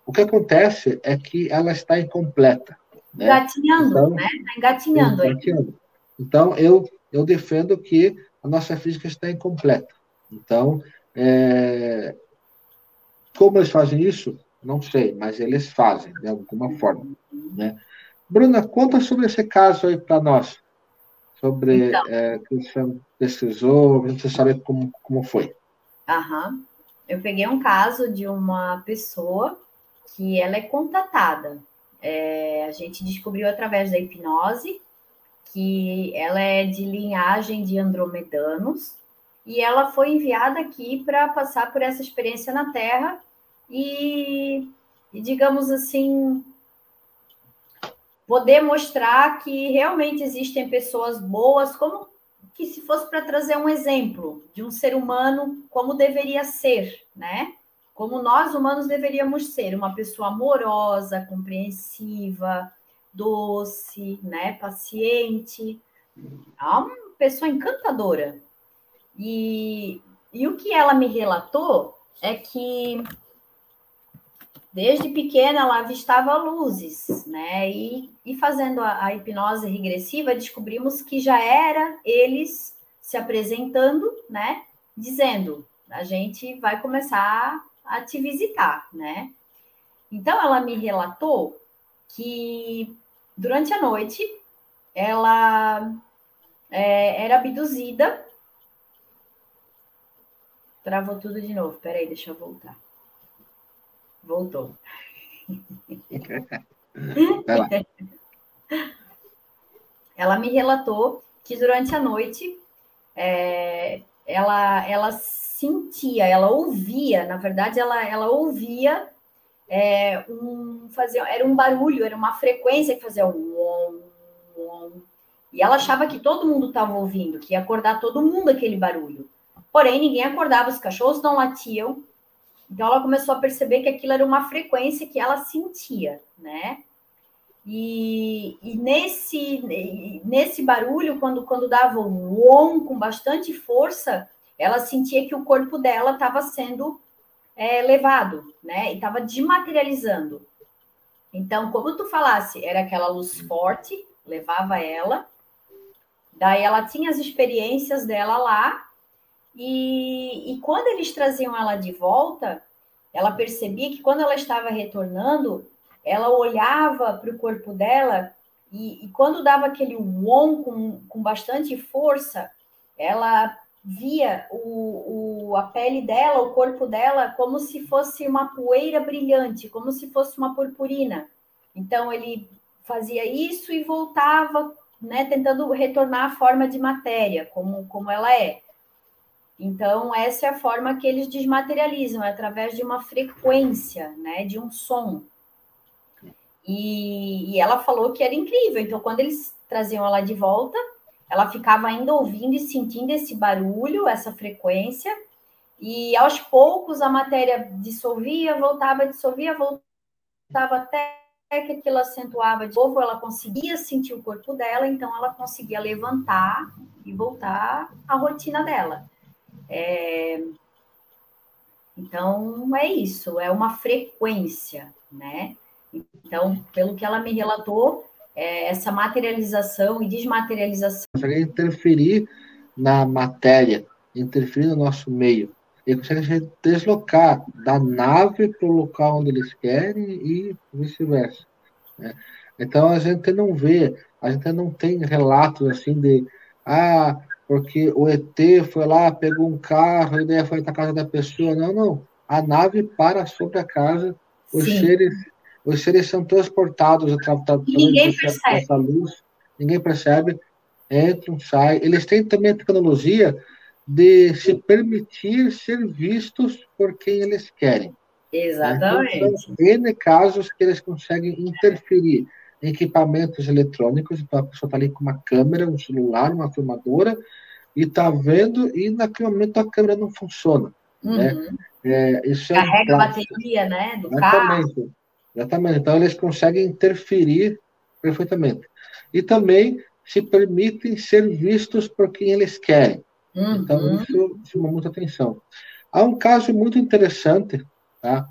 O que acontece é que ela está incompleta. Né? Engatinhando, então, né? Está engatinhando. engatinhando. Então, eu, eu defendo que a nossa física está incompleta. Então, é... como eles fazem isso? Não sei, mas eles fazem, de alguma forma. Né? Bruna, conta sobre esse caso aí para nós sobre então, é, que você pesquisou, você sabe como, como foi. Aham. Eu peguei um caso de uma pessoa que ela é contatada. É, a gente descobriu através da hipnose que ela é de linhagem de andromedanos e ela foi enviada aqui para passar por essa experiência na Terra e, e digamos assim, poder mostrar que realmente existem pessoas boas, como que se fosse para trazer um exemplo de um ser humano como deveria ser, né? Como nós humanos deveríamos ser, uma pessoa amorosa, compreensiva, doce, né, paciente, é uma pessoa encantadora. E, e o que ela me relatou é que Desde pequena ela avistava luzes, né? E, e fazendo a, a hipnose regressiva, descobrimos que já era eles se apresentando, né? Dizendo: a gente vai começar a te visitar, né? Então ela me relatou que durante a noite ela é, era abduzida. Travou tudo de novo. Peraí, deixa eu voltar. Voltou. ela me relatou que durante a noite é, ela, ela sentia, ela ouvia, na verdade, ela, ela ouvia é, um era um barulho, era uma frequência que fazia um, e ela achava que todo mundo estava ouvindo, que ia acordar todo mundo aquele barulho. Porém, ninguém acordava, os cachorros não latiam, então ela começou a perceber que aquilo era uma frequência que ela sentia, né? E, e nesse, nesse barulho, quando, quando dava um on com bastante força, ela sentia que o corpo dela estava sendo é, levado, né? E estava desmaterializando. Então, como tu falasse, era aquela luz forte, levava ela. Daí ela tinha as experiências dela lá, e, e quando eles traziam ela de volta, ela percebia que quando ela estava retornando, ela olhava para o corpo dela e, e, quando dava aquele on com, com bastante força, ela via o, o, a pele dela, o corpo dela, como se fosse uma poeira brilhante, como se fosse uma purpurina. Então ele fazia isso e voltava, né, tentando retornar à forma de matéria, como, como ela é. Então, essa é a forma que eles desmaterializam, é através de uma frequência, né, de um som. E, e, ela falou que era incrível. Então, quando eles traziam ela de volta, ela ficava ainda ouvindo e sentindo esse barulho, essa frequência, e aos poucos a matéria dissolvia, voltava, dissolvia, voltava até que aquilo acentuava de novo, ela conseguia sentir o corpo dela, então ela conseguia levantar e voltar à rotina dela. É... Então, é isso, é uma frequência, né? Então, pelo que ela me relatou, é, essa materialização e desmaterialização. Consegue interferir na matéria, interferir no nosso meio. Eles conseguem deslocar da nave para o local onde eles querem e vice-versa. Né? Então a gente não vê, a gente não tem relatos assim de ah, porque o ET foi lá, pegou um carro, e daí foi para a casa da pessoa. Não, não. A nave para sobre a casa, os seres, os seres são transportados através ninguém dessa luz, ninguém percebe, entram, saem. Eles têm também a tecnologia de se permitir ser vistos por quem eles querem. Exatamente. Então, são N casos que eles conseguem interferir em equipamentos eletrônicos, então a pessoa está ali com uma câmera, um celular, uma filmadora, e está vendo, e naquele momento a câmera não funciona. Né? Uhum. Né? É, isso Carrega é um a bateria né, do exatamente, carro. Exatamente. Então eles conseguem interferir perfeitamente. E também se permitem ser vistos por quem eles querem. Uhum. Então, isso chama muita atenção. Há um caso muito interessante, tá?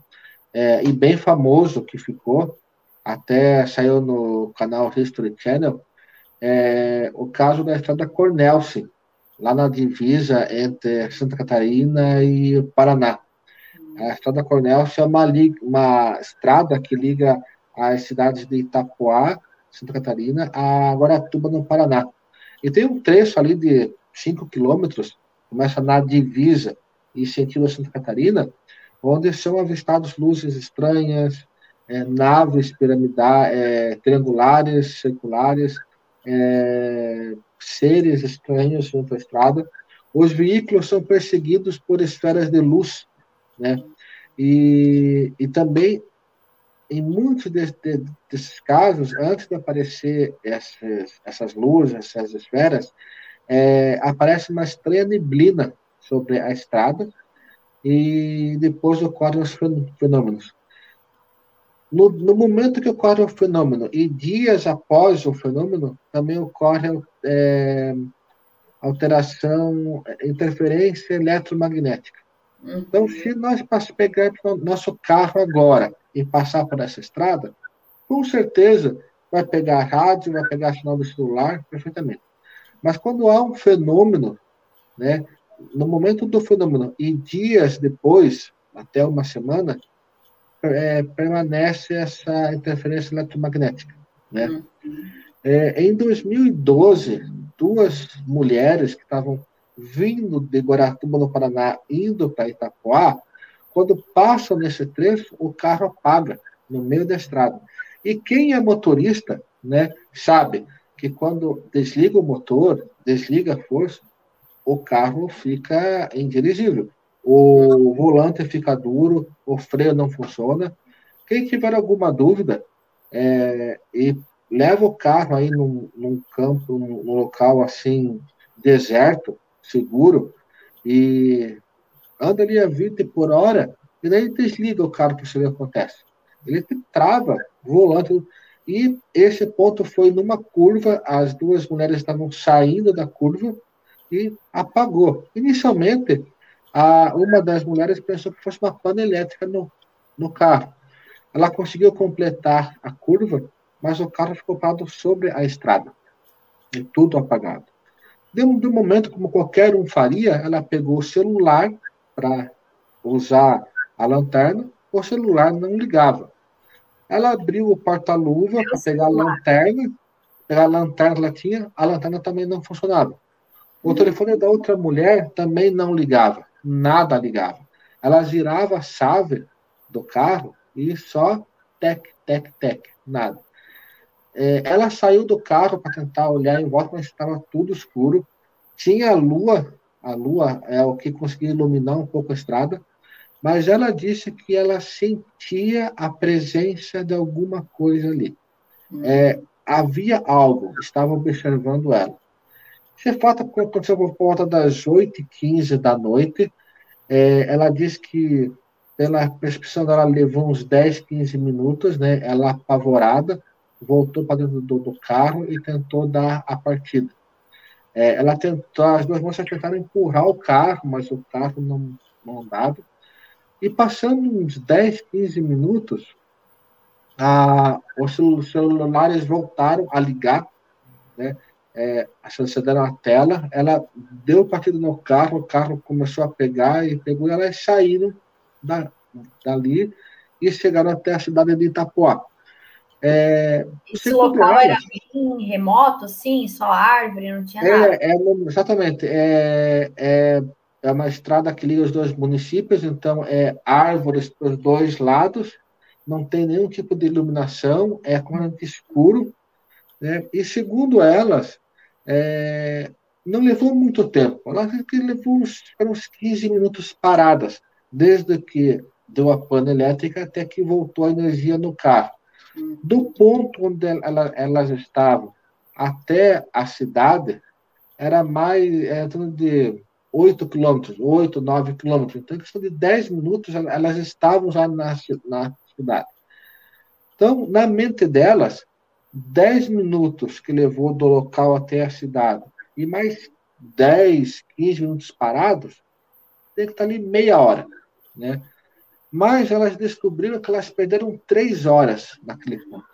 É, e bem famoso que ficou, até saiu no canal History Channel, é, o caso da estrada Cornelsen, lá na divisa entre Santa Catarina e Paraná. A estrada Cornelsen é uma, uma estrada que liga as cidades de Itapoá, Santa Catarina, a Guaratuba, no Paraná. E tem um trecho ali de 5 quilômetros, começa na divisa e sentido Santa Catarina, onde são avistados luzes estranhas, é, naves piramidais, é, triangulares, circulares, é, seres estranhos junto à estrada. Os veículos são perseguidos por esferas de luz, né? E, e também, em muitos de, de, desses casos, antes de aparecer essas, essas luzes, essas esferas, é, aparece uma estranha neblina sobre a estrada e depois ocorrem os fenômenos. No, no, momento que ocorre o fenômeno e dias após o fenômeno, também ocorre é, alteração, interferência eletromagnética. Então, se nós pegarmos nosso carro agora e passar por essa estrada, com certeza vai pegar rádio, vai pegar sinal do celular perfeitamente. Mas quando há um fenômeno, né, no momento do fenômeno e dias depois, até uma semana, é, permanece essa interferência eletromagnética. Né? Uhum. É, em 2012, duas mulheres que estavam vindo de Guaratuba, no Paraná, indo para Itapoá, quando passam nesse trecho, o carro apaga no meio da estrada. E quem é motorista, né, sabe que quando desliga o motor, desliga a força, o carro fica indirigível. O volante fica duro, o freio não funciona. Quem tiver alguma dúvida, é, e leva o carro aí num, num campo, num, num local assim, deserto, seguro, e anda ali a 20 por hora, e daí desliga o carro que isso acontece. Ele trava o volante, e esse ponto foi numa curva, as duas mulheres estavam saindo da curva e apagou. Inicialmente, a, uma das mulheres pensou que fosse uma pane elétrica no, no carro. Ela conseguiu completar a curva, mas o carro ficou parado sobre a estrada. E tudo apagado. De um, de um momento, como qualquer um faria, ela pegou o celular para usar a lanterna, o celular não ligava. Ela abriu o porta-luva para pegar a lanterna, pegar a lanterna que ela tinha, a lanterna também não funcionava. O telefone da outra mulher também não ligava, nada ligava. Ela girava a chave do carro e só tec, tec, tec, nada. É, ela saiu do carro para tentar olhar em volta, mas estava tudo escuro. Tinha a lua, a lua é o que conseguia iluminar um pouco a estrada, mas ela disse que ela sentia a presença de alguma coisa ali. Hum. É, havia algo, estava observando ela. Esse fato aconteceu por volta das 8h15 da noite. É, ela disse que, pela prescrição dela, levou uns 10, 15 minutos, né? Ela apavorada, voltou para dentro do, do, carro e tentou dar a partida. É, ela tentou, as duas moças tentaram empurrar o carro, mas o carro não, não andava. E passando uns 10, 15 minutos, a, os celulares voltaram a ligar, né? é, acendendo a tela, ela deu partida no carro, o carro começou a pegar e pegou e elas saíram da, dali e chegaram até a cidade de Itapuá. É, Esse local era bem remoto, assim, só árvore, não tinha é, nada? É, exatamente. É, é, é uma estrada que liga os dois municípios, então é árvores para os dois lados, não tem nenhum tipo de iluminação, é completamente escuro. Né? E segundo elas, é, não levou muito tempo, ela levou uns, uns 15 minutos paradas, desde que deu a pane elétrica até que voltou a energia no carro. Do ponto onde ela, elas estavam até a cidade, era mais é, de 8 quilômetros, 8, 9 quilômetros. Então, em questão de 10 minutos, elas estavam já na, na cidade. Então, na mente delas, 10 minutos que levou do local até a cidade e mais 10, 15 minutos parados, tem que estar ali meia hora, né? Mas elas descobriram que elas perderam três horas naquele ponto.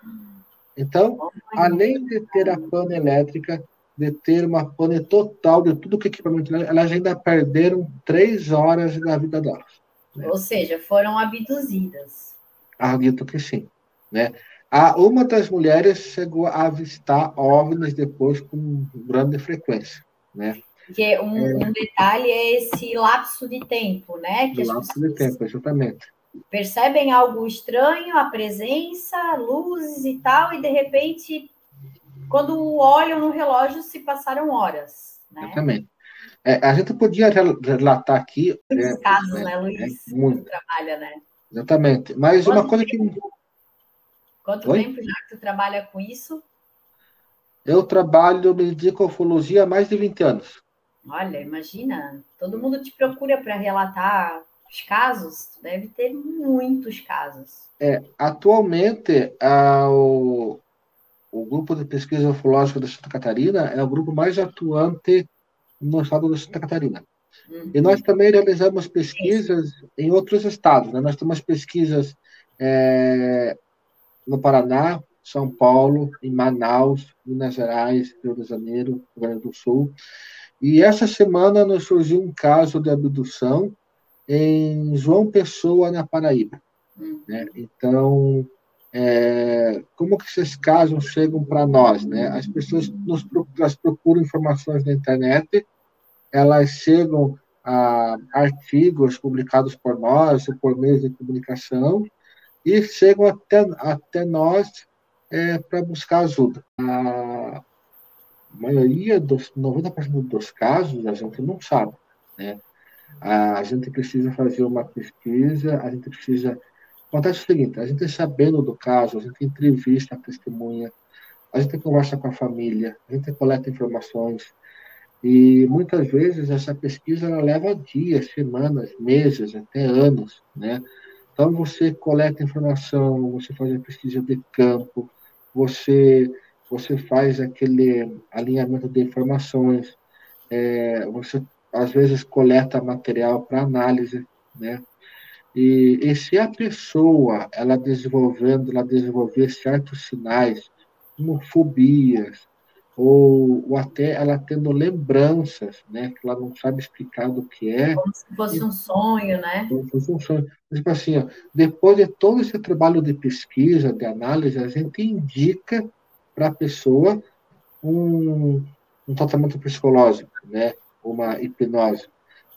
Então, além de ter a pane elétrica, de ter uma pane total de tudo que é equipamento, elas ainda perderam três horas da vida delas. Né? Ou seja, foram abduzidas. Acredito que sim, né? A, uma das mulheres chegou a avistar OVNIs depois com grande frequência, né? Porque um, é, um detalhe é esse lapso de tempo, né? Que lapso de tempo, exatamente. Percebem algo estranho, a presença, luzes e tal, e de repente, quando olham no relógio, se passaram horas. Né? Exatamente. É, a gente podia relatar aqui. Muitos é, casos, né, né Luiz? É, muito. trabalha, né? Exatamente. Mas Quanto uma coisa tempo? que Quanto Oi? tempo já que tu trabalha com isso? Eu trabalho em ufologia há mais de 20 anos. Olha, imagina, todo mundo te procura para relatar os casos, tu deve ter muitos casos. É, atualmente, a, o, o grupo de pesquisa ufológica da Santa Catarina é o grupo mais atuante no estado da Santa Catarina. Uhum. E nós também realizamos pesquisas em outros estados. Né? Nós temos pesquisas é, no Paraná, São Paulo, em Manaus, Minas Gerais, Rio de Janeiro, Rio Grande do Sul. E essa semana nos surgiu um caso de abdução em João Pessoa, na Paraíba. Hum. Né? Então, é, como que esses casos chegam para nós? Né? As pessoas nos elas procuram informações na internet, elas chegam a artigos publicados por nós, ou por meios de comunicação, e chegam até, até nós é, para buscar ajuda. A maioria dos 90% dos casos a gente não sabe, né? A gente precisa fazer uma pesquisa, a gente precisa acontece o seguinte, a gente sabendo do caso, a gente entrevista a testemunha, a gente conversa com a família, a gente coleta informações e muitas vezes essa pesquisa leva dias, semanas, meses, até anos, né? Então, você coleta informação, você faz a pesquisa de campo, você, você faz aquele alinhamento de informações, é, você, às vezes, coleta material para análise, né? E, e se a pessoa, ela desenvolvendo, ela desenvolver certos sinais, como fobias, ou, ou até ela tendo lembranças, né, que ela não sabe explicar do que é. Como se fosse um sonho, né? Como se fosse um sonho. Tipo assim, ó, depois de todo esse trabalho de pesquisa, de análise, a gente indica para a pessoa um, um tratamento psicológico, né, uma hipnose.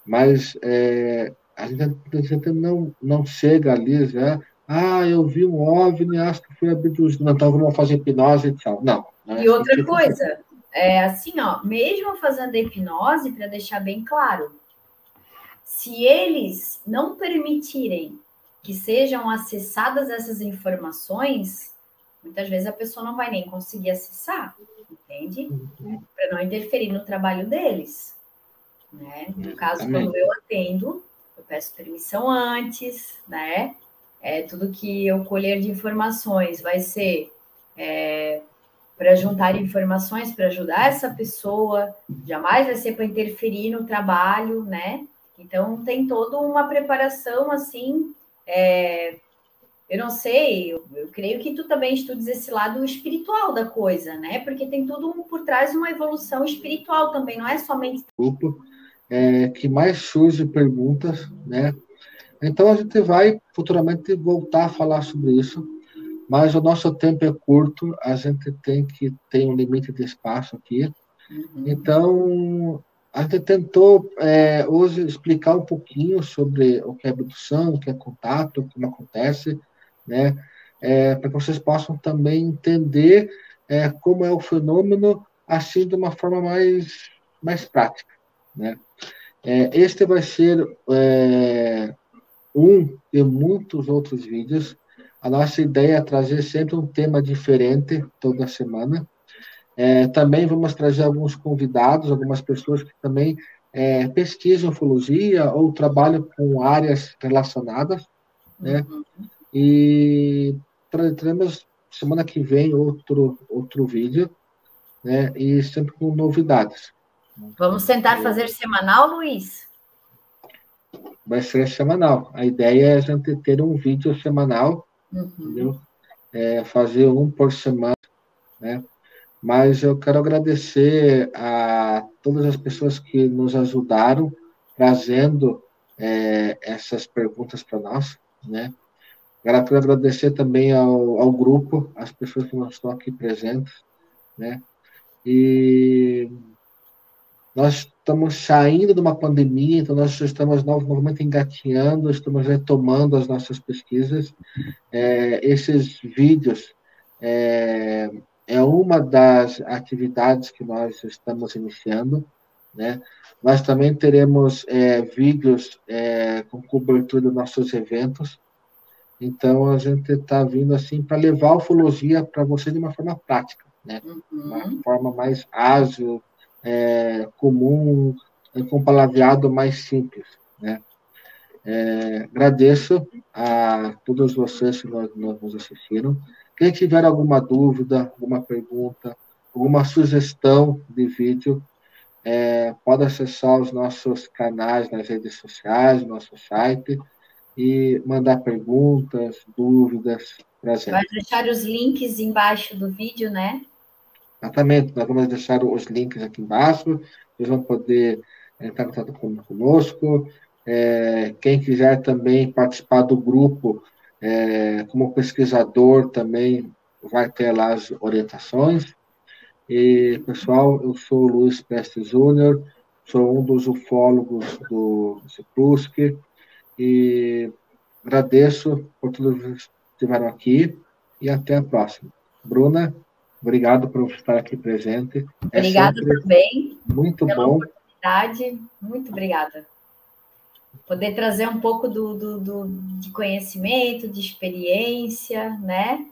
Mas é, a, gente, não, não chega ali já ah, eu vi um OVNI, acho que foi abduzido. Então vamos fazer hipnose e tal. Não. não é e outra assim coisa, é assim, ó, mesmo fazendo hipnose, para deixar bem claro, se eles não permitirem que sejam acessadas essas informações, muitas vezes a pessoa não vai nem conseguir acessar, entende? Uhum. Para não interferir no trabalho deles. Né? No caso, quando eu atendo, eu peço permissão antes, né? é, tudo que eu colher de informações vai ser é, para juntar informações para ajudar essa pessoa, jamais vai ser para interferir no trabalho, né? Então tem toda uma preparação assim é, eu não sei, eu, eu, creio que tu também estudes esse lado espiritual da coisa, né? Porque tem tudo por trás uma evolução espiritual também, não é somente. Grupo é, que mais surge perguntas, né? Então a gente vai futuramente voltar a falar sobre isso, mas o nosso tempo é curto, a gente tem que ter um limite de espaço aqui. Uhum. Então a gente tentou é, hoje explicar um pouquinho sobre o que é abdução, o que é contato, como acontece, né? É, para que vocês possam também entender é, como é o fenômeno, assim de uma forma mais, mais prática, né? É, este vai ser é, um de muitos outros vídeos. A nossa ideia é trazer sempre um tema diferente toda semana. É, também vamos trazer alguns convidados, algumas pessoas que também é, pesquisam ufologia ou trabalham com áreas relacionadas, né? Uhum. E teremos semana que vem outro, outro vídeo, né? E sempre com novidades. Vamos tentar fazer semanal, Luiz? Vai ser semanal. A ideia é a gente ter um vídeo semanal, uhum. entendeu? É, fazer um por semana, né? Mas eu quero agradecer a todas as pessoas que nos ajudaram trazendo é, essas perguntas para nós, né? Quero agradecer também ao, ao grupo, as pessoas que estão aqui presentes, né? E nós estamos saindo de uma pandemia, então nós estamos novamente engatinhando, estamos retomando as nossas pesquisas. É, esses vídeos é, é uma das atividades que nós estamos iniciando, né? Nós também teremos é, vídeos é, com cobertura dos nossos eventos, então, a gente está vindo assim para levar a ufologia para você de uma forma prática, né? Uhum. Uma forma mais ágil, é, comum, com um palavreado mais simples, né? É, agradeço a todos vocês que nos, nos assistiram. Quem tiver alguma dúvida, alguma pergunta, alguma sugestão de vídeo, é, pode acessar os nossos canais nas redes sociais, nosso site, e mandar perguntas, dúvidas gente. Vai deixar os links embaixo do vídeo, né? Exatamente, nós vamos deixar os links aqui embaixo, vocês vão poder entrar em contato conosco. É, quem quiser também participar do grupo é, como pesquisador também vai ter lá as orientações. E, pessoal, eu sou o Luiz Prestes Júnior, sou um dos ufólogos do CIPUSC, e agradeço por todos que estiveram aqui e até a próxima. Bruna, obrigado por estar aqui presente. É obrigada é também. Muito pela bom. oportunidade. Muito obrigada. Poder trazer um pouco do, do, do de conhecimento, de experiência, né?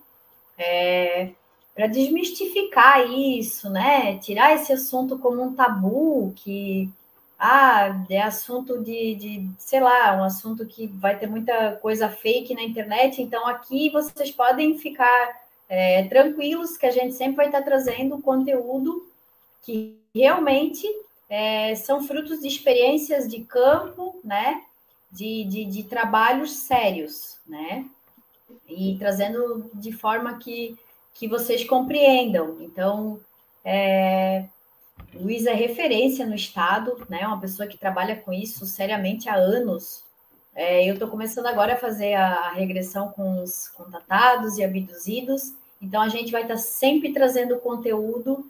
É, para desmistificar isso, né? Tirar esse assunto como um tabu que ah, é assunto de, de, sei lá, um assunto que vai ter muita coisa fake na internet, então aqui vocês podem ficar é, tranquilos que a gente sempre vai estar trazendo conteúdo que realmente é, são frutos de experiências de campo, né? De, de, de trabalhos sérios, né? E trazendo de forma que, que vocês compreendam. Então, é, Luiz é referência no estado, né? Uma pessoa que trabalha com isso seriamente há anos. É, eu estou começando agora a fazer a regressão com os contatados e abduzidos. Então a gente vai estar tá sempre trazendo conteúdo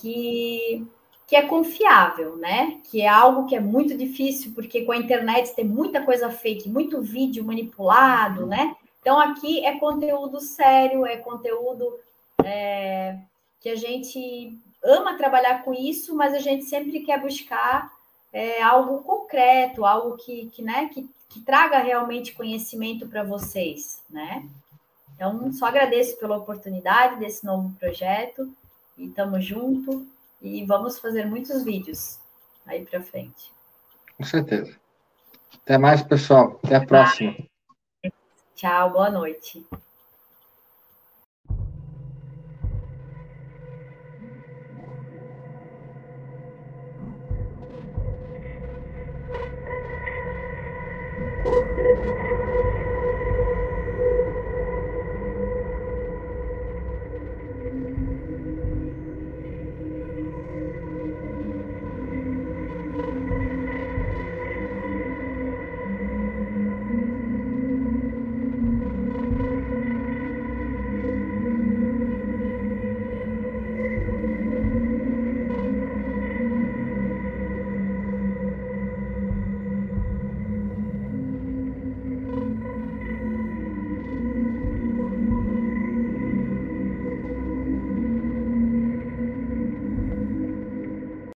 que que é confiável, né? Que é algo que é muito difícil, porque com a internet tem muita coisa fake, muito vídeo manipulado, né? Então aqui é conteúdo sério, é conteúdo é, que a gente ama trabalhar com isso, mas a gente sempre quer buscar é, algo concreto, algo que, que, né, que, que traga realmente conhecimento para vocês, né? Então, só agradeço pela oportunidade desse novo projeto e estamos junto e vamos fazer muitos vídeos aí para frente. Com certeza. Até mais, pessoal. Até a próxima. Tchau, boa noite.